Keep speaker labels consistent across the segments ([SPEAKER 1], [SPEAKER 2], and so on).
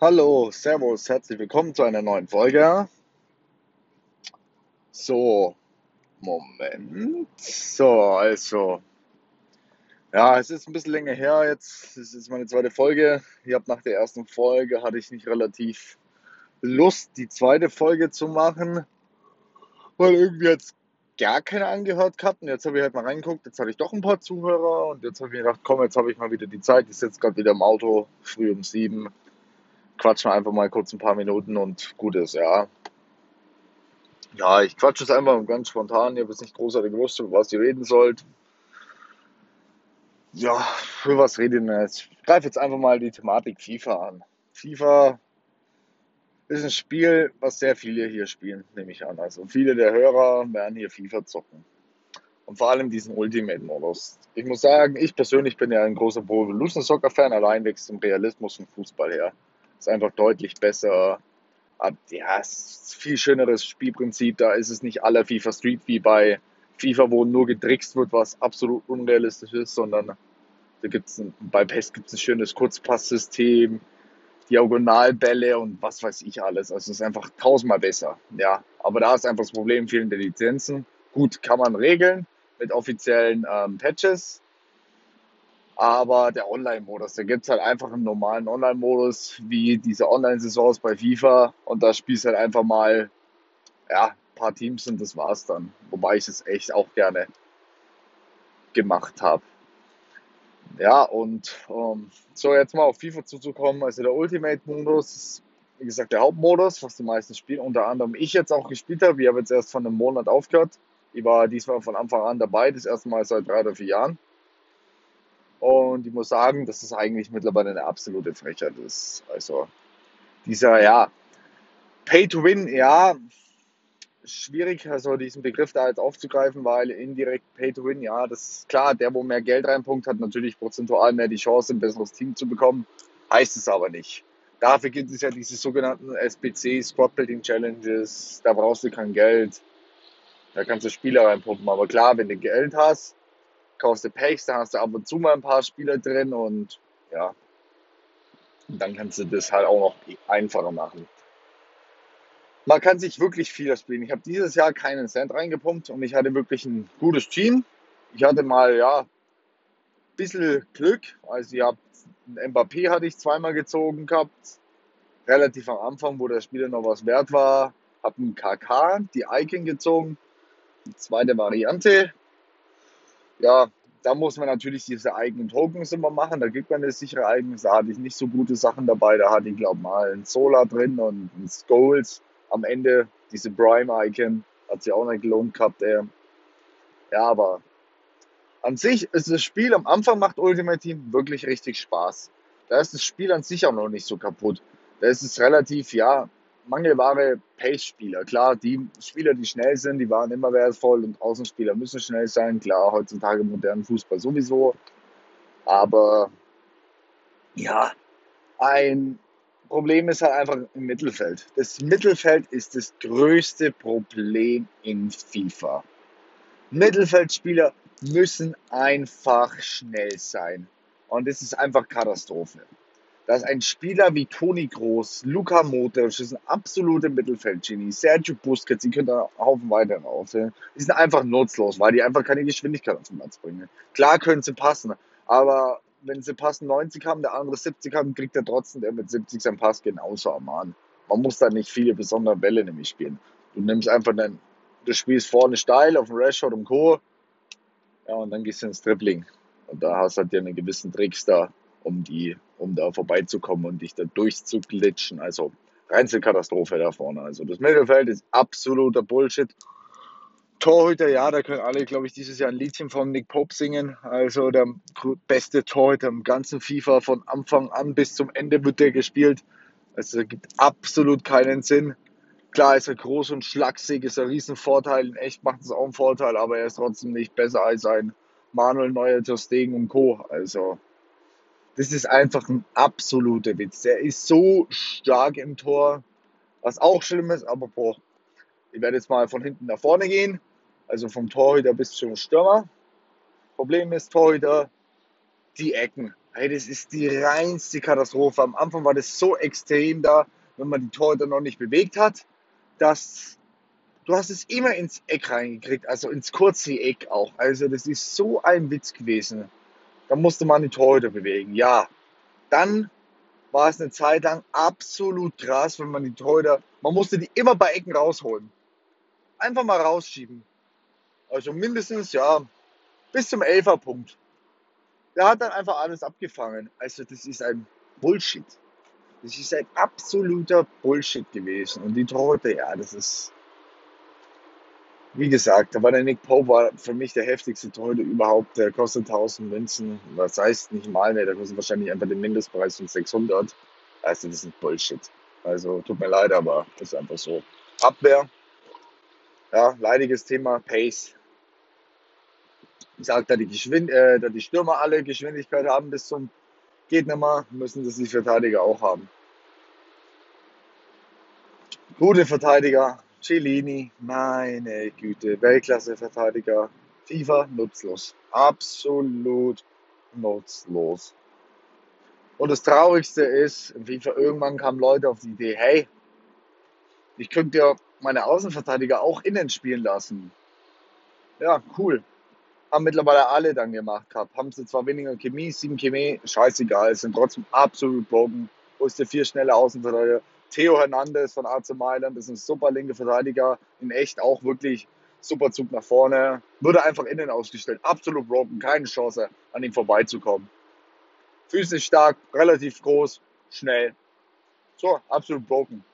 [SPEAKER 1] Hallo, Servus, herzlich willkommen zu einer neuen Folge. So, Moment. So, also. Ja, es ist ein bisschen länger her jetzt. Es ist meine zweite Folge. Ich habe nach der ersten Folge hatte ich nicht relativ Lust, die zweite Folge zu machen, weil irgendwie jetzt gar keine angehört gehabt. Und jetzt habe ich halt mal reingeguckt. Jetzt hatte ich doch ein paar Zuhörer und jetzt habe ich gedacht, komm, jetzt habe ich mal wieder die Zeit. Ich sitze gerade wieder im Auto, früh um sieben quatschen einfach mal kurz ein paar Minuten und gut ist, ja. Ja, ich quatsche es einfach ganz spontan. Ich habe jetzt nicht großartig gewusst, über was ihr reden sollt. Ja, für was rede ich denn jetzt? Ich greife jetzt einfach mal die Thematik FIFA an. FIFA ist ein Spiel, was sehr viele hier spielen, nehme ich an. Also viele der Hörer werden hier FIFA zocken. Und vor allem diesen Ultimate-Modus. Ich muss sagen, ich persönlich bin ja ein großer Pro Evolution Soccer-Fan, allein wächst im Realismus vom Fußball her. Ist einfach deutlich besser. Hat, ja, ist ein viel schöneres Spielprinzip. Da ist es nicht aller FIFA Street wie bei FIFA, wo nur getrickst wird, was absolut unrealistisch ist, sondern da gibt's ein, bei PES gibt es ein schönes Kurzpasssystem, Diagonalbälle und was weiß ich alles. Also es ist einfach tausendmal besser. Ja, aber da ist einfach das Problem fehlende Lizenzen. Gut, kann man regeln mit offiziellen ähm, Patches. Aber der Online-Modus, da gibt es halt einfach einen normalen Online-Modus, wie diese Online-Saisons bei FIFA. Und da spielst du halt einfach mal, ja, ein paar Teams und das war's dann. Wobei ich es echt auch gerne gemacht habe. Ja, und ähm, so jetzt mal auf FIFA zuzukommen. Also der Ultimate-Modus ist, wie gesagt, der Hauptmodus, was die meisten spielen. Unter anderem ich jetzt auch gespielt habe. Ich habe jetzt erst von einem Monat aufgehört. Ich war diesmal von Anfang an dabei, das erste Mal seit drei oder vier Jahren. Und ich muss sagen, dass es eigentlich mittlerweile eine absolute Frechheit ist. Also dieser, ja, Pay to Win, ja, schwierig, also diesen Begriff da jetzt aufzugreifen, weil indirekt Pay to Win, ja, das ist klar, der, wo mehr Geld reinpunkt, hat natürlich prozentual mehr die Chance, ein besseres Team zu bekommen, heißt es aber nicht. Dafür gibt es ja diese sogenannten SPC, Squad Building Challenges, da brauchst du kein Geld, da kannst du Spieler reinpumpen, aber klar, wenn du Geld hast, kaufst du Pechs, da hast du ab und zu mal ein paar Spieler drin und ja, dann kannst du das halt auch noch einfacher machen. Man kann sich wirklich viel spielen. Ich habe dieses Jahr keinen Cent reingepumpt und ich hatte wirklich ein gutes Team. Ich hatte mal, ja, ein bisschen Glück. Also ich habe Mbappé hatte ich zweimal gezogen gehabt. Relativ am Anfang, wo der Spieler noch was wert war. Habe einen KK, die Icon gezogen. Die zweite Variante ja, da muss man natürlich diese eigenen Tokens immer machen. Da gibt man eine sichere Eignung. Da hatte ich nicht so gute Sachen dabei. Da hatte ich, glaube mal ein Solar drin und ein Skulls. Am Ende diese Prime-Icon hat sich auch nicht gelohnt gehabt. Ey. Ja, aber an sich ist das Spiel am Anfang macht Ultimate Team wirklich richtig Spaß. Da ist das Spiel an sich auch noch nicht so kaputt. Da ist es relativ, ja, mangelbare Pace-Spieler. Klar, die Spieler, die schnell sind, die waren immer wertvoll und Außenspieler müssen schnell sein. Klar, heutzutage im modernen Fußball sowieso. Aber ja, ein Problem ist halt einfach im Mittelfeld. Das Mittelfeld ist das größte Problem in FIFA. Mittelfeldspieler müssen einfach schnell sein. Und das ist einfach Katastrophe dass ein Spieler wie Toni Groß, Luka Modric, ist ein absoluter Mittelfeldgenie, Sergio Busquets, die können da einen Haufen weiter raus. Die sind einfach nutzlos, weil die einfach keine Geschwindigkeit auf den Platz bringen. Klar können sie passen, aber wenn sie passen 90 haben, der andere 70 haben, kriegt er trotzdem der mit 70 seinen Pass genauso am Mann. Man muss da nicht viele besondere Bälle nämlich spielen. Du nimmst einfach dann, du spielst vorne steil auf dem Rashford und Co. Ja, und dann gehst du ins Dribbling. Und da hast du halt ja einen gewissen Tricks da, um die, um da vorbeizukommen und dich da durchzuglitschen. Also Reinzelkatastrophe da vorne. Also das Mittelfeld ist absoluter Bullshit. Torhüter, ja, da können alle, glaube ich, dieses Jahr ein Liedchen von Nick Pope singen. Also der beste Torhüter im ganzen FIFA von Anfang an bis zum Ende wird der gespielt. Also gibt absolut keinen Sinn. Klar ist er groß und schlaksig, ist ein Riesenvorteil. In echt macht es auch einen Vorteil, aber er ist trotzdem nicht besser als ein Manuel Neuer, Ter Stegen und Co. Also das ist einfach ein absoluter Witz. Der ist so stark im Tor, was auch schlimm ist, aber boah, ich werde jetzt mal von hinten nach vorne gehen, also vom Torhüter bis zum Stürmer. Problem ist Torhüter, die Ecken. Hey, das ist die reinste Katastrophe. Am Anfang war das so extrem da, wenn man die Torhüter noch nicht bewegt hat, dass du hast es immer ins Eck reingekriegt, also ins kurze Eck auch. Also das ist so ein Witz gewesen. Da musste man die Torhüter bewegen. Ja, dann war es eine Zeit lang absolut krass, wenn man die Torhüter, man musste die immer bei Ecken rausholen. Einfach mal rausschieben. Also mindestens, ja, bis zum Elferpunkt. Der hat dann einfach alles abgefangen. Also das ist ein Bullshit. Das ist ein absoluter Bullshit gewesen. Und die Torhüter, ja, das ist, wie gesagt, da war der Nick Pope war für mich der heftigste Torhüter überhaupt. Der kostet 1000 Münzen. Was heißt nicht mal mehr, der kostet wahrscheinlich einfach den Mindestpreis von 600. Also das ist Bullshit. Also tut mir leid, aber das ist einfach so. Abwehr, ja, leidiges Thema, Pace. Ich sage, da die, Geschwind äh, da die Stürmer alle Geschwindigkeit haben bis zum nicht mehr, müssen das die Verteidiger auch haben. Gute Verteidiger, Cellini, meine Güte, Weltklasse-Verteidiger. FIFA nutzlos. Absolut nutzlos. Und das Traurigste ist, in FIFA irgendwann kamen Leute auf die Idee, hey, ich könnte ja meine Außenverteidiger auch innen spielen lassen. Ja, cool. Haben mittlerweile alle dann gemacht gehabt. Haben sie zwar weniger Chemie, 7 Chemie, scheißegal, sind trotzdem absolut broken. Wo ist der vier schnelle Außenverteidiger? Theo Hernandez von AC Mailand ist ein super linke Verteidiger. In echt auch wirklich super Zug nach vorne. Würde einfach innen ausgestellt. Absolut broken. Keine Chance, an ihm vorbeizukommen. Physisch stark, relativ groß, schnell. So, absolut broken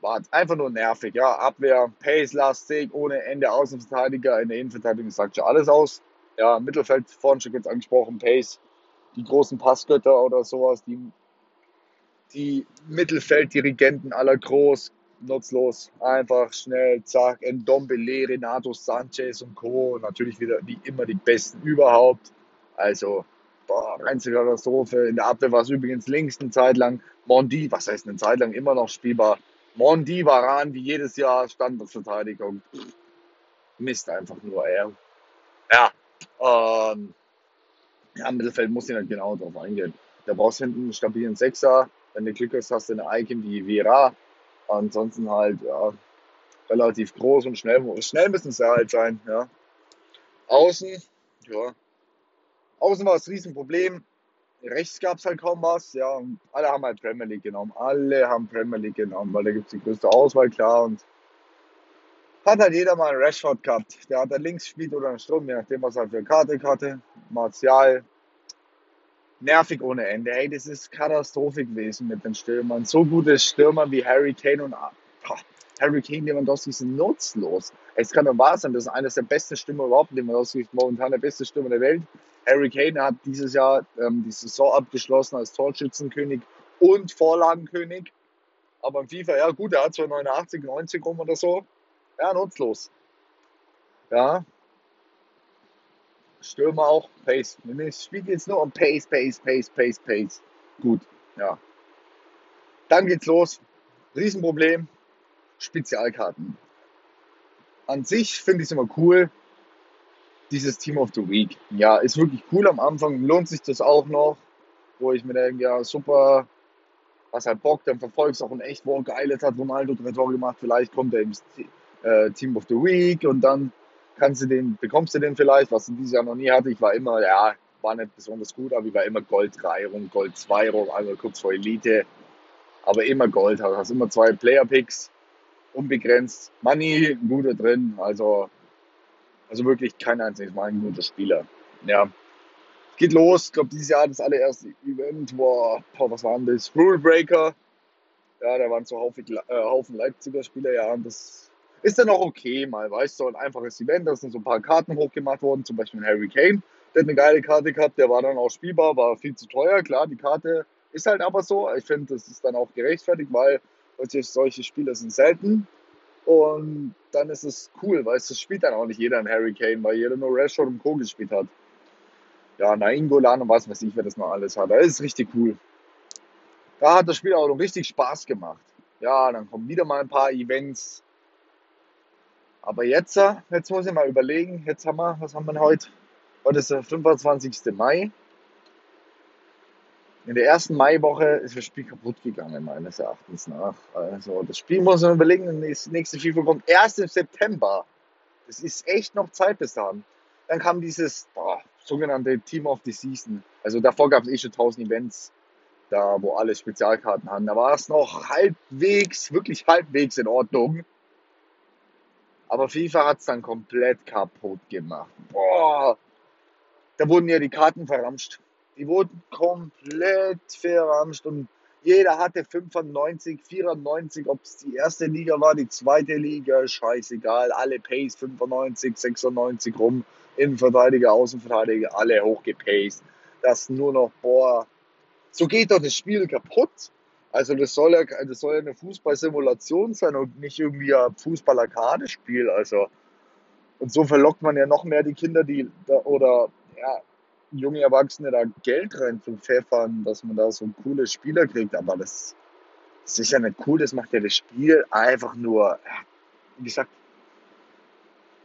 [SPEAKER 1] war einfach nur nervig. Ja, Abwehr, Pace-lastig, ohne Ende Außenverteidiger. In der Innenverteidigung sagt schon alles aus. Ja, Mittelfeld vorhin schon kurz angesprochen, Pace, die großen Passgötter oder sowas, die, die Mittelfelddirigenten aller groß, nutzlos, einfach schnell, zack, Ndombele, Renato Sanchez und Co. Natürlich wieder wie immer die Besten überhaupt. Also, boah, reinste Katastrophe. In der Abwehr war es übrigens links eine Zeit lang. Mondi, was heißt eine Zeit lang, immer noch spielbar. Mondi, Varan, wie jedes Jahr Standardverteidigung. Mist einfach nur, ey. Ja, ähm, ja, Mittelfeld muss ich nicht genau drauf eingehen. Da brauchst du hinten einen stabilen Sechser. Wenn du Glück hast, hast du eine Icon wie Vera. Ansonsten halt, ja, relativ groß und schnell. Schnell müssen sie halt sein, ja. Außen, ja. Außen war das Riesenproblem rechts gab es halt kaum was. Ja, und alle haben halt Premier League genommen. Alle haben Premier League genommen, weil da gibt es die größte Auswahl, klar. Und hat halt jeder mal einen Rashford gehabt. Der hat da links gespielt oder einen Sturm, je nachdem, was er für eine Karte hatte. Martial. Nervig ohne Ende. Hey, das ist Katastrophe gewesen mit den Stürmern. So gute Stürmer wie Harry Kane und Harry Kane, Lewandowski sind nutzlos. Es kann doch wahr sein, das ist eines der besten Stürmer überhaupt. Lewandowski ist momentan der beste Stürmer der Welt. Harry Kane hat dieses Jahr ähm, die Saison abgeschlossen als Torschützenkönig und Vorlagenkönig. Aber im FIFA, ja gut, er hat zwar 89, 90 rum oder so. Ja, nutzlos. Ja. Stürmer auch, Pace. Es spielt jetzt nur um Pace, Pace, Pace, Pace, Pace. Gut, ja. Dann geht's los. Riesenproblem. Spezialkarten. An sich finde ich es immer cool, dieses Team of the Week. Ja, ist wirklich cool am Anfang, lohnt sich das auch noch, wo ich mir denke, ja, super, was halt Bock, dann verfolgst du auch ein echt, wow, geil, jetzt hat Ronaldo drei Tore gemacht, vielleicht kommt er ins äh, Team of the Week und dann kannst du den, bekommst du den vielleicht, was du dieses Jahr noch nie hatte. Ich war immer, ja, war nicht besonders gut, aber ich war immer Gold 3 rum, Gold 2 rum, also kurz vor Elite, aber immer Gold, also hast immer zwei Player-Picks unbegrenzt. Money, guter drin. Also, also wirklich kein einziges Mal ein guter Spieler. Ja. Geht los. Ich glaube, dieses Jahr das allererste Event war, boah, was war denn das? Rule Breaker. Ja, da waren so äh, Haufen Leipziger Spieler. Ja, und das ist dann auch okay mal, weißt du, ein einfaches Event. Da sind so ein paar Karten hochgemacht worden. Zum Beispiel Harry Kane. Der hat eine geile Karte gehabt. Der war dann auch spielbar, war viel zu teuer. Klar, die Karte ist halt aber so. Ich finde, das ist dann auch gerechtfertigt, weil solche, Spieler sind selten. Und dann ist es cool, weil es spielt dann auch nicht jeder ein Harry Kane, weil jeder nur Rashford und Co. gespielt hat. Ja, Nainggolan und was weiß ich, wer das noch alles hat. Das ist richtig cool. Da hat das Spiel auch noch richtig Spaß gemacht. Ja, dann kommen wieder mal ein paar Events. Aber jetzt, jetzt muss ich mal überlegen, jetzt haben wir, was haben wir heute? Heute ist der 25. Mai. in der ersten Maiwoche ist das Spiel kaputt gegangen, meines Erachtens nach. Also das Spiel muss man überlegen, das nächste FIFA kommt erst im September. Das ist echt noch Zeit bis dahin. Dann kam dieses boah, sogenannte Team of the Season. Also davor gab es eh schon 1000 Events, da wo alle Spezialkarten hatten. Da war es noch halbwegs, wirklich halbwegs in Ordnung. Aber FIFA hat es dann komplett kaputt gemacht. Boah, da wurden ja die Karten verramscht. Die wurden komplett verramscht und jeder hatte 95, 94, ob es die erste Liga war, die zweite Liga, scheißegal. Alle Pace 95, 96 rum. Innenverteidiger, Außenverteidiger, alle hochgepaced. Das nur noch, boah, so geht doch das Spiel kaputt. Also das soll ja, das soll ja eine Fußballsimulation sein und nicht irgendwie ein Fußball-Arcade-Spiel. Also und so verlockt man ja noch mehr die Kinder, die da, oder ja, junge Erwachsene da Geld rein zu pfeffern, dass man da so coole Spieler kriegt. Aber das, das ist ja nicht cool, das macht ja das Spiel einfach nur, wie gesagt,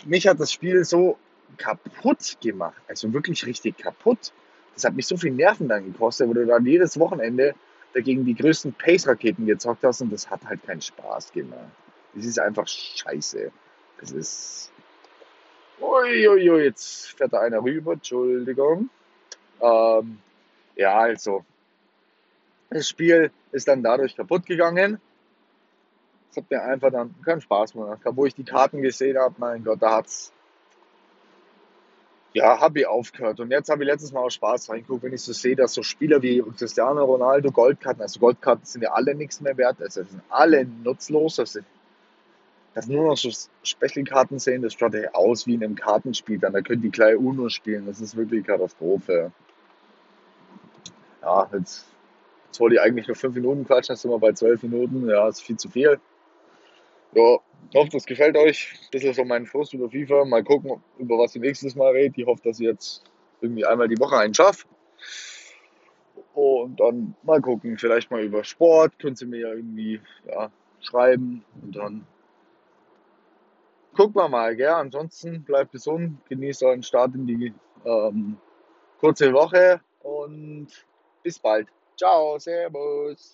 [SPEAKER 1] mich hat das Spiel so kaputt gemacht, also wirklich richtig kaputt. Das hat mich so viel Nerven dann gekostet, wo du dann jedes Wochenende dagegen die größten Pace-Raketen gezockt hast und das hat halt keinen Spaß gemacht. Das ist einfach scheiße. Das ist. Uiuiui, jetzt fährt da einer rüber, Entschuldigung. Ähm, ja, also, das Spiel ist dann dadurch kaputt gegangen. Das hat mir einfach dann keinen Spaß gemacht. Wo ich die Karten gesehen habe, mein Gott, da hat's. Ja, habe ich aufgehört. Und jetzt habe ich letztes Mal auch Spaß reingeguckt, wenn ich so sehe, dass so Spieler wie Cristiano Ronaldo Goldkarten, also Goldkarten sind ja alle nichts mehr wert, also sind alle nutzlos. Also, dass nur noch so Special-Karten sehen, das schaut ja aus wie in einem Kartenspiel. Dann da können die gleich UNO spielen. Das ist wirklich Katastrophe ja, jetzt, jetzt wollte ich eigentlich nur fünf Minuten quatschen, jetzt sind wir bei zwölf Minuten. Ja, ist viel zu viel. Ja, ich hoffe, das gefällt euch. Ein bisschen so mein Frust über FIFA. Mal gucken, über was ich nächstes Mal rede. Ich hoffe, dass ich jetzt irgendwie einmal die Woche einen schaffe. Und dann mal gucken, vielleicht mal über Sport. Können Sie mir ja irgendwie ja, schreiben. Und dann gucken wir mal. Gell? Ansonsten bleibt gesund, genießt euren Start in die ähm, kurze Woche und bis bald. Ciao, Servus.